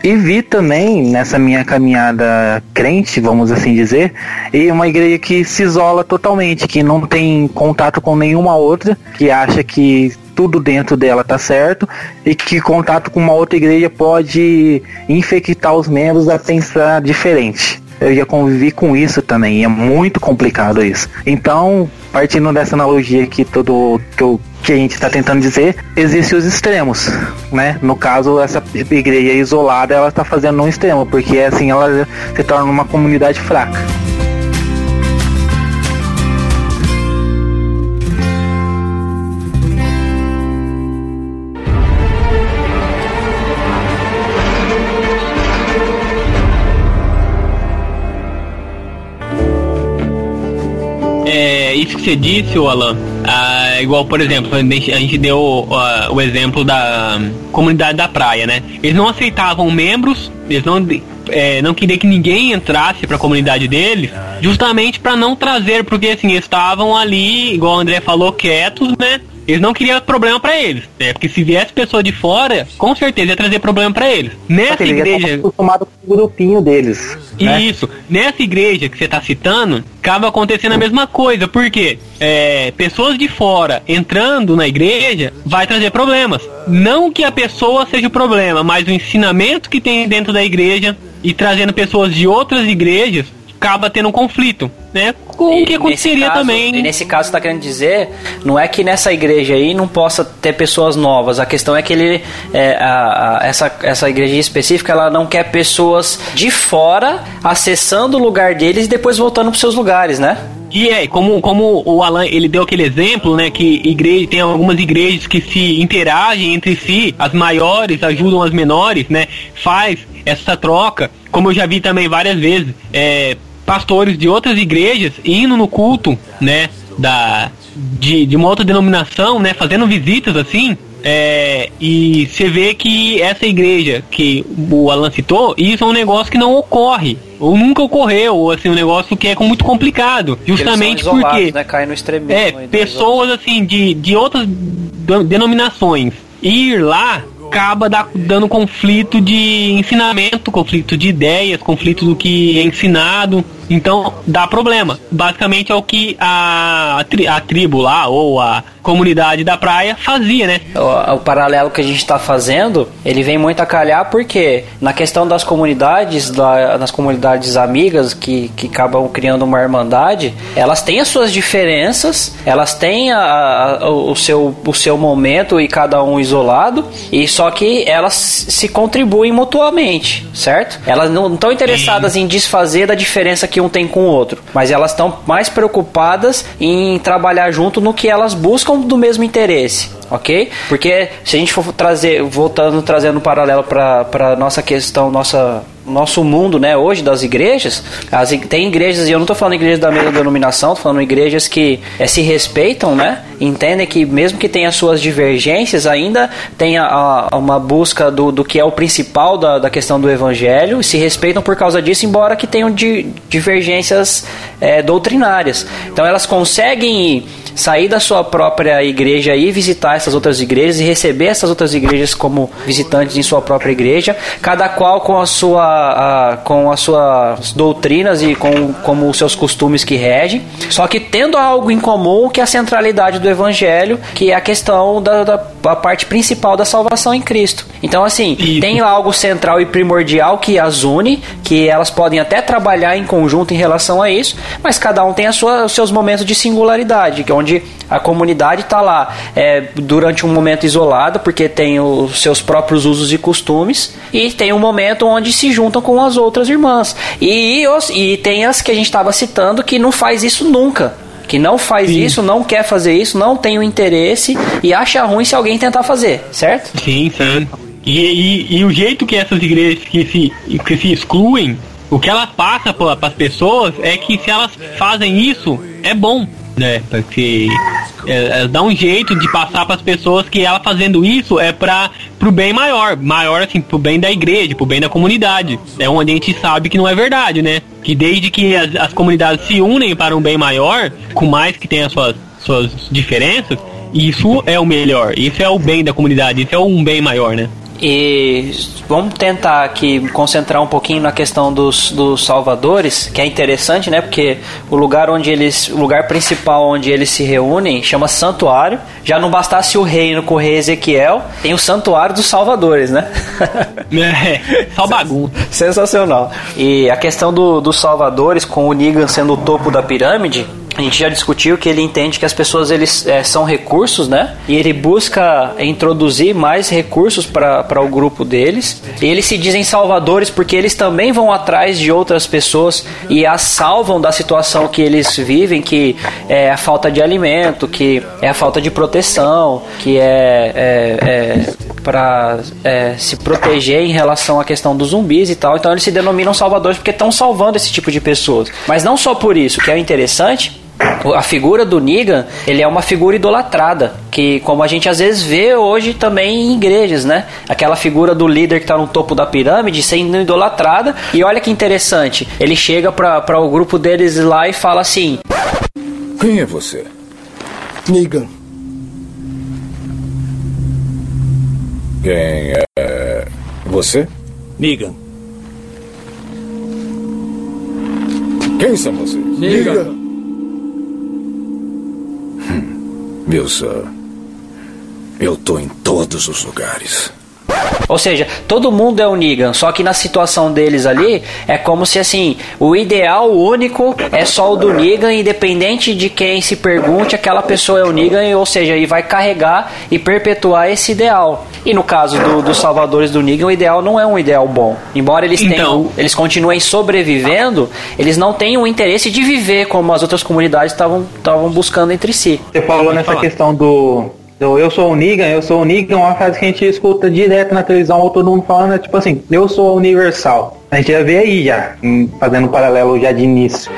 E vi também nessa minha caminhada crente, vamos assim dizer, e uma igreja que se isola totalmente, que não tem contato com nenhuma outra, que acha que tudo dentro dela tá certo e que contato com uma outra igreja pode infectar os membros a pensar diferente. Eu já convivi com isso também, é muito complicado isso. Então, partindo dessa analogia que todo que, eu, que a gente está tentando dizer, existem os extremos, né? No caso, essa igreja isolada, ela está fazendo um extremo, porque assim ela se torna uma comunidade fraca. Isso que você disse, Alan, ah, igual, por exemplo, a gente deu ah, o exemplo da comunidade da praia, né? Eles não aceitavam membros, eles não, é, não queriam que ninguém entrasse para a comunidade deles, justamente para não trazer, porque assim, estavam ali, igual o André falou, quietos, né? Eles não queriam problema para eles, né? Porque se viesse pessoa de fora, com certeza ia trazer problema para eles. Nessa igreja. acostumado com o grupinho deles. Né? Isso. Nessa igreja que você tá citando, acaba acontecendo a mesma coisa. Porque é, pessoas de fora entrando na igreja vai trazer problemas. Não que a pessoa seja o problema, mas o ensinamento que tem dentro da igreja e trazendo pessoas de outras igrejas acaba tendo um conflito, né? Com o que aconteceria caso, também. E nesse caso, está querendo dizer, não é que nessa igreja aí não possa ter pessoas novas. A questão é que ele, é, a, a, essa, essa igreja específica, ela não quer pessoas de fora acessando o lugar deles e depois voltando para seus lugares, né? E é, como, como o Alan ele deu aquele exemplo, né, que igreja, tem algumas igrejas que se interagem entre si, as maiores ajudam as menores, né, faz essa troca, como eu já vi também várias vezes, é, pastores de outras igrejas indo no culto, né, da de, de uma outra denominação, né, fazendo visitas assim, é, e você vê que essa igreja que o Alan citou, isso é um negócio que não ocorre. Ou nunca ocorreu, ou assim, um negócio que é muito complicado. Justamente porque. Né, cai no extremismo é, pessoas assim de, de outras denominações ir lá acaba da, dando conflito de ensinamento, conflito de ideias, conflito do que é ensinado. Então dá problema. Basicamente é o que a, a, tri, a tribo lá, ou a comunidade da praia fazia, né? O, o paralelo que a gente está fazendo, ele vem muito a calhar porque na questão das comunidades, da, nas comunidades amigas que, que acabam criando uma irmandade, elas têm as suas diferenças, elas têm a, a, o, seu, o seu momento e cada um isolado, e só que elas se contribuem mutuamente, certo? Elas não estão interessadas Sim. em desfazer da diferença que um tem com o outro, mas elas estão mais preocupadas em trabalhar junto no que elas buscam do mesmo interesse, ok? Porque se a gente for trazer, voltando, trazendo um paralelo para nossa questão, nossa nosso mundo, né, hoje das igrejas, as, tem igrejas, e eu não estou falando igrejas da mesma denominação, estou falando igrejas que é, se respeitam, né, entendem que mesmo que tenha suas divergências, ainda tem a, a, uma busca do, do que é o principal da, da questão do evangelho, e se respeitam por causa disso, embora que tenham di, divergências é, doutrinárias. Então elas conseguem sair da sua própria igreja e visitar essas outras igrejas e receber essas outras igrejas como visitantes em sua própria igreja, cada qual com a sua a, com as suas doutrinas e com como os seus costumes que regem, só que tendo algo em comum que é a centralidade do evangelho, que é a questão da, da a parte principal da salvação em Cristo. Então assim, Isso. tem algo central e primordial que as une, que elas podem até trabalhar em conjunto em relação a isso, mas cada um tem a sua, os seus momentos de singularidade, que é onde a comunidade está lá é, durante um momento isolado, porque tem os seus próprios usos e costumes, e tem um momento onde se juntam com as outras irmãs. E, e, tem as que a gente estava citando que não faz isso nunca que não faz sim. isso, não quer fazer isso, não tem o interesse e acha ruim se alguém tentar fazer, certo? Sim, sim. E, e, e o jeito que essas igrejas que se, que se excluem, o que ela passa para as pessoas é que se elas fazem isso, é bom né? Porque é, é, dá um jeito de passar para as pessoas que ela fazendo isso é para pro bem maior, maior assim, pro bem da igreja, pro bem da comunidade. É onde a gente sabe que não é verdade, né? Que desde que as, as comunidades se unem para um bem maior, com mais que tem as suas, suas diferenças, isso é o melhor, isso é o bem da comunidade, isso é um bem maior, né? E vamos tentar aqui concentrar um pouquinho na questão dos, dos salvadores, que é interessante, né? Porque o lugar onde eles, o lugar principal onde eles se reúnem chama santuário. Já não bastasse o reino com o rei Ezequiel, tem o santuário dos salvadores, né? É, só bagunça. Sensacional. E a questão do, dos salvadores, com o Negan sendo o topo da pirâmide, a gente já discutiu que ele entende que as pessoas eles é, são recursos, né? E ele busca introduzir mais recursos para o grupo deles. E eles se dizem salvadores porque eles também vão atrás de outras pessoas e as salvam da situação que eles vivem, que é a falta de alimento, que é a falta de proteção, que é, é, é para é, se proteger em relação à questão dos zumbis e tal. Então eles se denominam salvadores porque estão salvando esse tipo de pessoas. Mas não só por isso, que é interessante a figura do Negan, ele é uma figura idolatrada, que como a gente às vezes vê hoje também em igrejas, né? Aquela figura do líder que está no topo da pirâmide sendo idolatrada. E olha que interessante, ele chega para o grupo deles lá e fala assim: Quem é você? Negan. Quem é você? Negan. Quem são vocês? Negan. Negan. Wilson, eu tô em todos os lugares. Ou seja, todo mundo é o Negan, só que na situação deles ali é como se assim, o ideal único é só o do Negan, independente de quem se pergunte, aquela pessoa é o Negan, ou seja, e vai carregar e perpetuar esse ideal. E no caso do, dos salvadores do Negan, o ideal não é um ideal bom. Embora eles então... tenham, eles continuem sobrevivendo, eles não têm o interesse de viver como as outras comunidades estavam buscando entre si. Você falou nessa falar. questão do eu, eu sou o Negan, eu sou o Negan, uma frase que a gente escuta direto na televisão, todo mundo falando é tipo assim, eu sou universal. A gente já vê aí já, fazendo um paralelo já de início.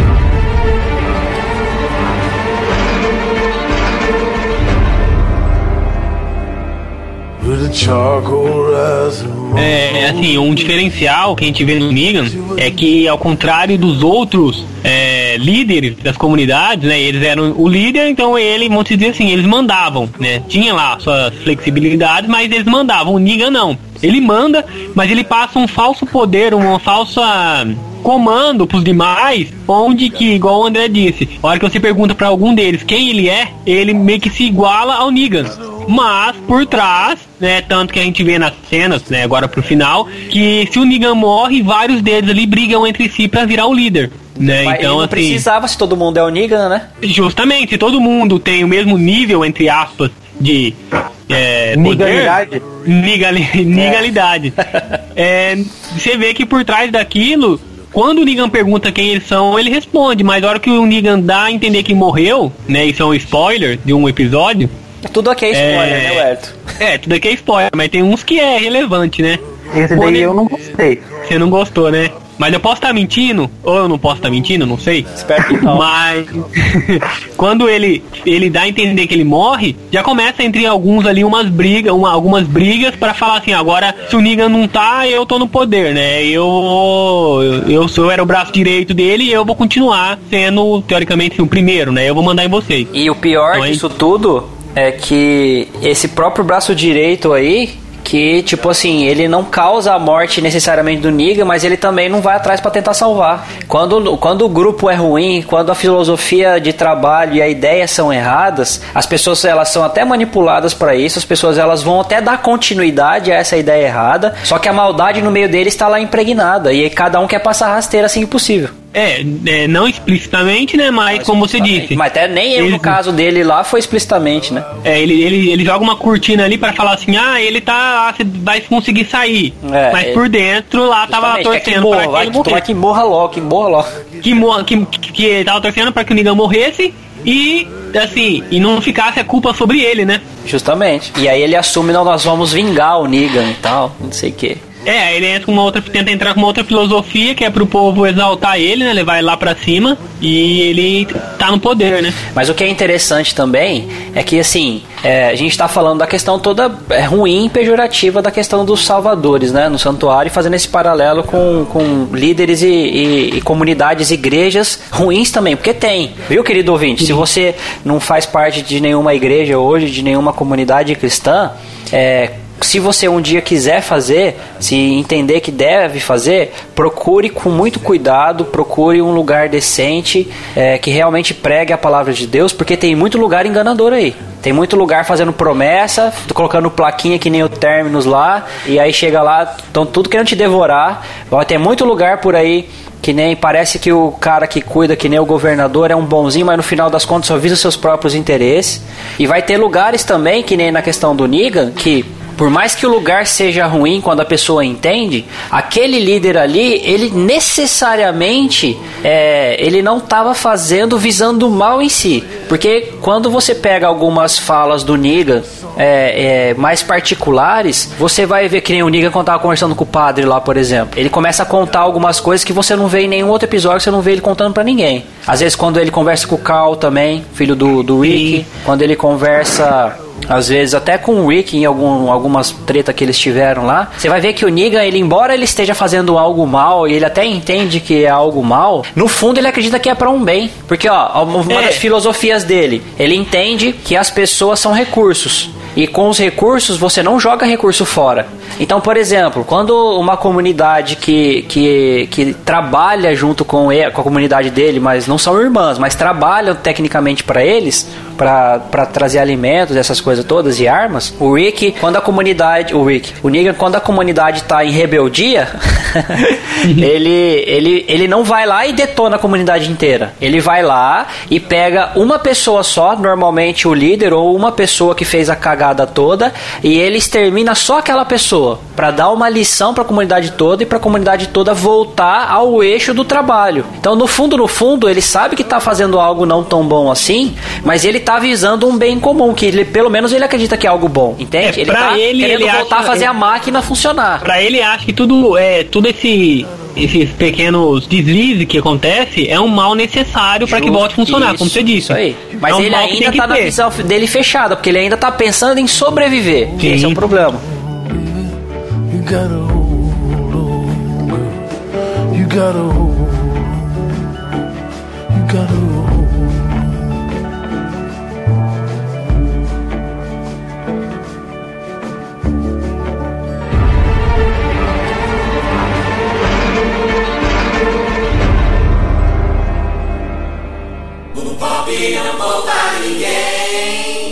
É, assim, um diferencial que a gente vê no Negan é que, ao contrário dos outros é, líderes das comunidades, né, eles eram o líder, então ele, vamos dizer assim, eles mandavam, né, tinha lá suas flexibilidades, mas eles mandavam. O Negan não. Ele manda, mas ele passa um falso poder, uma falsa comando pros demais, onde que, igual o André disse, a hora que você pergunta pra algum deles quem ele é, ele meio que se iguala ao Negan. Mas, por trás, né, tanto que a gente vê nas cenas, né, agora pro final, que se o Negan morre, vários deles ali brigam entre si pra virar o líder. Né? Mas ele Então, não assim, precisava se todo mundo é o Negan, né? justamente, se todo mundo tem o mesmo nível, entre aspas, de é, Nigalidade. nigali, nigalidade. É, você vê que por trás daquilo, quando o Negan pergunta quem eles são, ele responde, mas a hora que o Negan dá a entender que morreu, né, isso é um spoiler de um episódio, Tudo aqui é spoiler, É. né, Werto? é, tudo aqui é spoiler, mas tem uns que é relevante, né? Esse daí eu não gostei. Você não gostou, né? Mas eu posso estar mentindo, ou eu não posso estar mentindo, não sei. Espero que não. Mas quando ele ele dá a entender que ele morre, já começa entre alguns ali umas brigas, uma- algumas brigas para falar assim, agora se o Negan não tá, eu tô no poder, né? Eu eu sou eu era o braço direito dele e eu vou continuar sendo teoricamente o primeiro, né? Eu vou mandar em vocês. E o pior Então, aí- disso tudo é que esse próprio braço direito aí, que tipo assim, ele não causa a morte necessariamente do Negan, mas ele também não vai atrás pra tentar salvar. Quando, quando o grupo é ruim, quando a filosofia de trabalho e a ideia são erradas, as pessoas elas são até manipuladas pra isso, as pessoas elas vão até dar continuidade a essa ideia errada, só que a maldade no meio deles está lá impregnada e cada um quer passar rasteira assim que possível. É, é, não explicitamente, né? Mas como você disse. Mas até nem eu, no Eles- caso dele lá, foi explicitamente, né? É, ele, ele, ele joga uma cortina ali pra falar assim, ah, ele tá. Você vai conseguir sair. É, Mas ele- por dentro lá tava Justamente, quer que torcendo morra, pra que vai, ele que, morra logo, que morra logo. Que, morra, que, que, que ele tava torcendo pra que o Negan morresse e assim, e não ficasse a culpa sobre ele, né? Justamente. E aí ele assume, não, nós vamos vingar o Negan e tal, não sei o que. É, ele entra com uma outra, tenta entrar com uma outra filosofia que é pro povo exaltar ele, né? Levar ele lá pra cima e ele tá no poder, né? Mas o que é interessante também é que, assim, é, a gente tá falando da questão toda é, ruim e pejorativa da questão dos salvadores, né? No santuário, fazendo esse paralelo com, com líderes e, e- e comunidades, igrejas ruins também, porque tem. Viu, querido ouvinte? Se você não faz parte de nenhuma igreja hoje, de nenhuma comunidade cristã, é, se você um dia quiser fazer, se entender que deve fazer, procure com muito cuidado, procure um lugar decente, é, que realmente pregue a palavra de Deus, porque tem muito lugar enganador aí. Tem muito lugar fazendo promessa, colocando plaquinha que nem o Terminus lá, e aí chega lá, estão tudo querendo te devorar. Vai ter muito lugar por aí que nem parece que o cara que cuida, que nem o governador, é um bonzinho, mas no final das contas só visa seus próprios interesses. E vai ter lugares também, que nem na questão do Negan, que por mais que o lugar seja ruim quando a pessoa entende, aquele líder ali, ele necessariamente é, ele não estava fazendo visando o mal em si. Porque quando você pega algumas falas do Negan é, é, mais particulares, você vai ver que nem o Negan quando tava conversando com o padre lá, por exemplo. Ele começa a contar algumas coisas que você não vê em nenhum outro episódio, você não vê ele contando pra ninguém. Às vezes quando ele conversa com o Carl também, filho do, do Rick, quando ele conversa às vezes até com o Rick em algum, algumas treta que eles tiveram lá, você vai ver que o Negan, ele embora ele esteja fazendo algo mal e ele até entende que é algo mal, no fundo ele acredita que é para um bem, porque ó, uma É. das filosofias dele, ele entende que as pessoas são recursos. E com os recursos você não joga recurso fora. Então, por exemplo, quando uma comunidade que, que, que trabalha junto com, ele, com a comunidade dele, mas não são irmãs, mas trabalham tecnicamente para eles, para trazer alimentos, essas coisas todas e armas, o Rick, quando a comunidade, o Rick, o Negan, quando a comunidade tá em rebeldia, ele, ele, ele não vai lá e detona a comunidade inteira. Ele vai lá e pega uma pessoa só, normalmente o líder ou uma pessoa que fez a cagada toda, e ele extermina só aquela pessoa para dar uma lição para a comunidade toda e para a comunidade toda voltar ao eixo do trabalho. Então, no fundo, no fundo, ele sabe que tá fazendo algo não tão bom assim, mas ele tá visando um bem comum, que ele, pelo menos ele acredita que é algo bom, entende? É, ele pra tá ele, querendo ele voltar acha- a fazer a ele- máquina funcionar. Pra ele acha que tudo é tudo esse esses pequenos deslizes que acontece é um mal necessário para que volte a funcionar, como você disse. Isso aí. Mas É um ele mal que ainda tem que tá na ter. visão dele fechada, porque ele ainda tá pensando em sobreviver. Sim. Esse é o problema. You gotta hold on. You gotta hold. You gotta hold.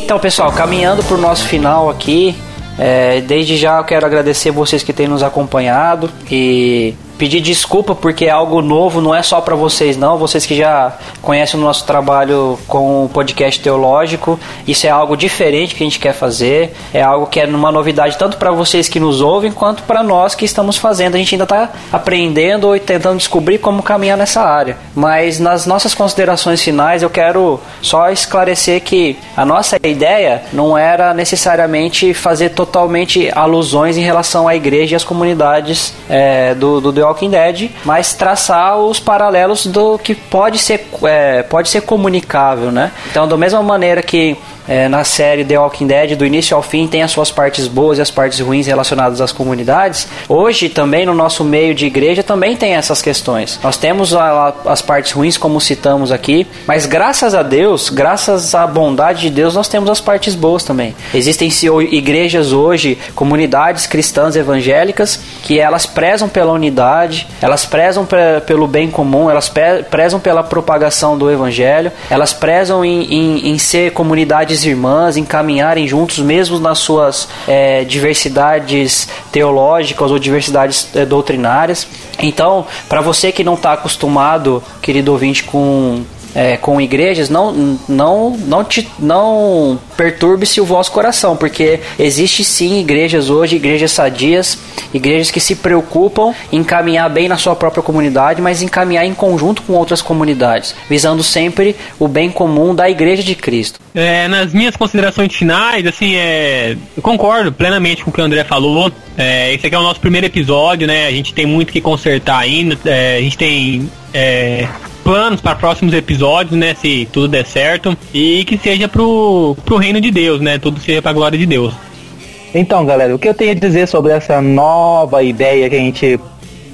Então, pessoal, caminhando para o nosso final aqui, é, desde já eu quero agradecer vocês que têm nos acompanhado e pedir desculpa porque é algo novo, não é só para vocês não, vocês que já conhecem o nosso trabalho com o podcast teológico, isso é algo diferente que a gente quer fazer, é algo que é uma novidade tanto para vocês que nos ouvem quanto para nós que estamos fazendo. A gente ainda está aprendendo e tentando descobrir como caminhar nessa área. Mas nas nossas considerações finais eu quero só esclarecer que a nossa ideia não era necessariamente fazer totalmente alusões em relação à igreja e às comunidades é, do, do Walking Dead, mas traçar os paralelos do que pode ser, é, pode ser comunicável, né? Então, da mesma maneira que é, na série The Walking Dead, do início ao fim, tem as suas partes boas e as partes ruins relacionadas às comunidades. Hoje, também no nosso meio de igreja, também tem essas questões. Nós temos a, a, as partes ruins, como citamos aqui, mas graças a Deus, graças à bondade de Deus, nós temos as partes boas também. Existem igrejas hoje, comunidades cristãs evangélicas, que elas prezam pela unidade, elas prezam pelo bem comum, elas prezam pela propagação do evangelho, elas prezam em, em, em ser comunidades irmãs, encaminharem juntos, mesmo nas suas é, diversidades teológicas ou diversidades é, doutrinárias. Então, para você que não está acostumado, querido ouvinte, com é, com igrejas, não, não, não, te, não perturbe-se o vosso coração, porque existe sim igrejas hoje, igrejas sadias, igrejas que se preocupam em caminhar bem na sua própria comunidade, mas em caminhar em conjunto com outras comunidades, visando sempre o bem comum da igreja de Cristo. É, nas minhas considerações finais, assim, é, eu concordo plenamente com o que o André falou. É, esse aqui é o nosso primeiro episódio, né? A gente tem muito que consertar ainda. É, a gente tem é, planos para próximos episódios, né? Se tudo der certo. E que seja pro, pro reino de Deus, né? Tudo seja pra glória de Deus. Então, galera, o que eu tenho a dizer sobre essa nova ideia que a gente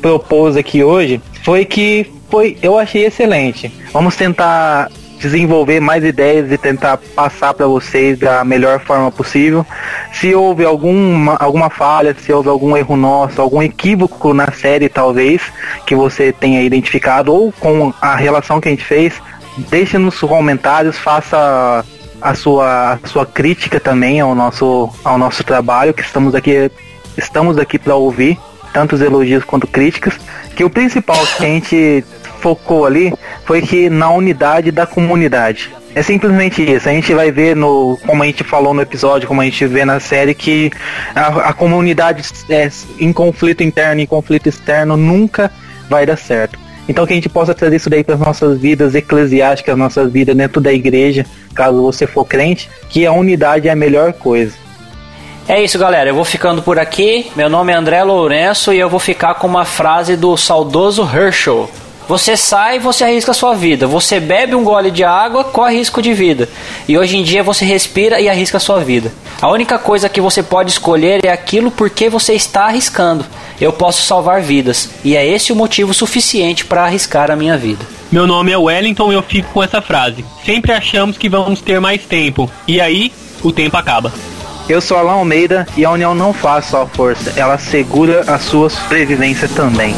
propôs aqui hoje foi que foi, eu achei excelente. Vamos tentar desenvolver mais ideias e tentar passar para vocês da melhor forma possível. Se houve alguma, alguma falha, se houve algum erro nosso, algum equívoco na série talvez que você tenha identificado ou com a relação que a gente fez, deixe nos comentários, faça a sua, a sua crítica também ao nosso, ao nosso trabalho, que estamos aqui, estamos aqui para ouvir, tanto os elogios quanto críticas. Que o principal que a gente focou ali foi que na unidade da comunidade. É simplesmente isso. A gente vai ver no, como a gente falou no episódio, como a gente vê na série, que a, a comunidade é, em conflito interno, em conflito externo, nunca vai dar certo. Então que a gente possa trazer isso daí para as nossas vidas eclesiásticas, nossas vidas dentro da igreja, caso você for crente, que a unidade é a melhor coisa. É isso, galera. Eu vou ficando por aqui. Meu nome é André Lourenço e eu vou ficar com uma frase do saudoso Herschel. Você sai, você arrisca a sua vida. Você bebe um gole de água, corre risco de vida. E hoje em dia você respira e arrisca a sua vida. A única coisa que você pode escolher é aquilo porque você está arriscando. Eu posso salvar vidas. E é esse o motivo suficiente para arriscar a minha vida. Meu nome é Wellington e eu fico com essa frase. Sempre achamos que vamos ter mais tempo. E aí, o tempo acaba. Eu sou Alan Almeida e a união não faz só força, ela segura a sua sobrevivência também.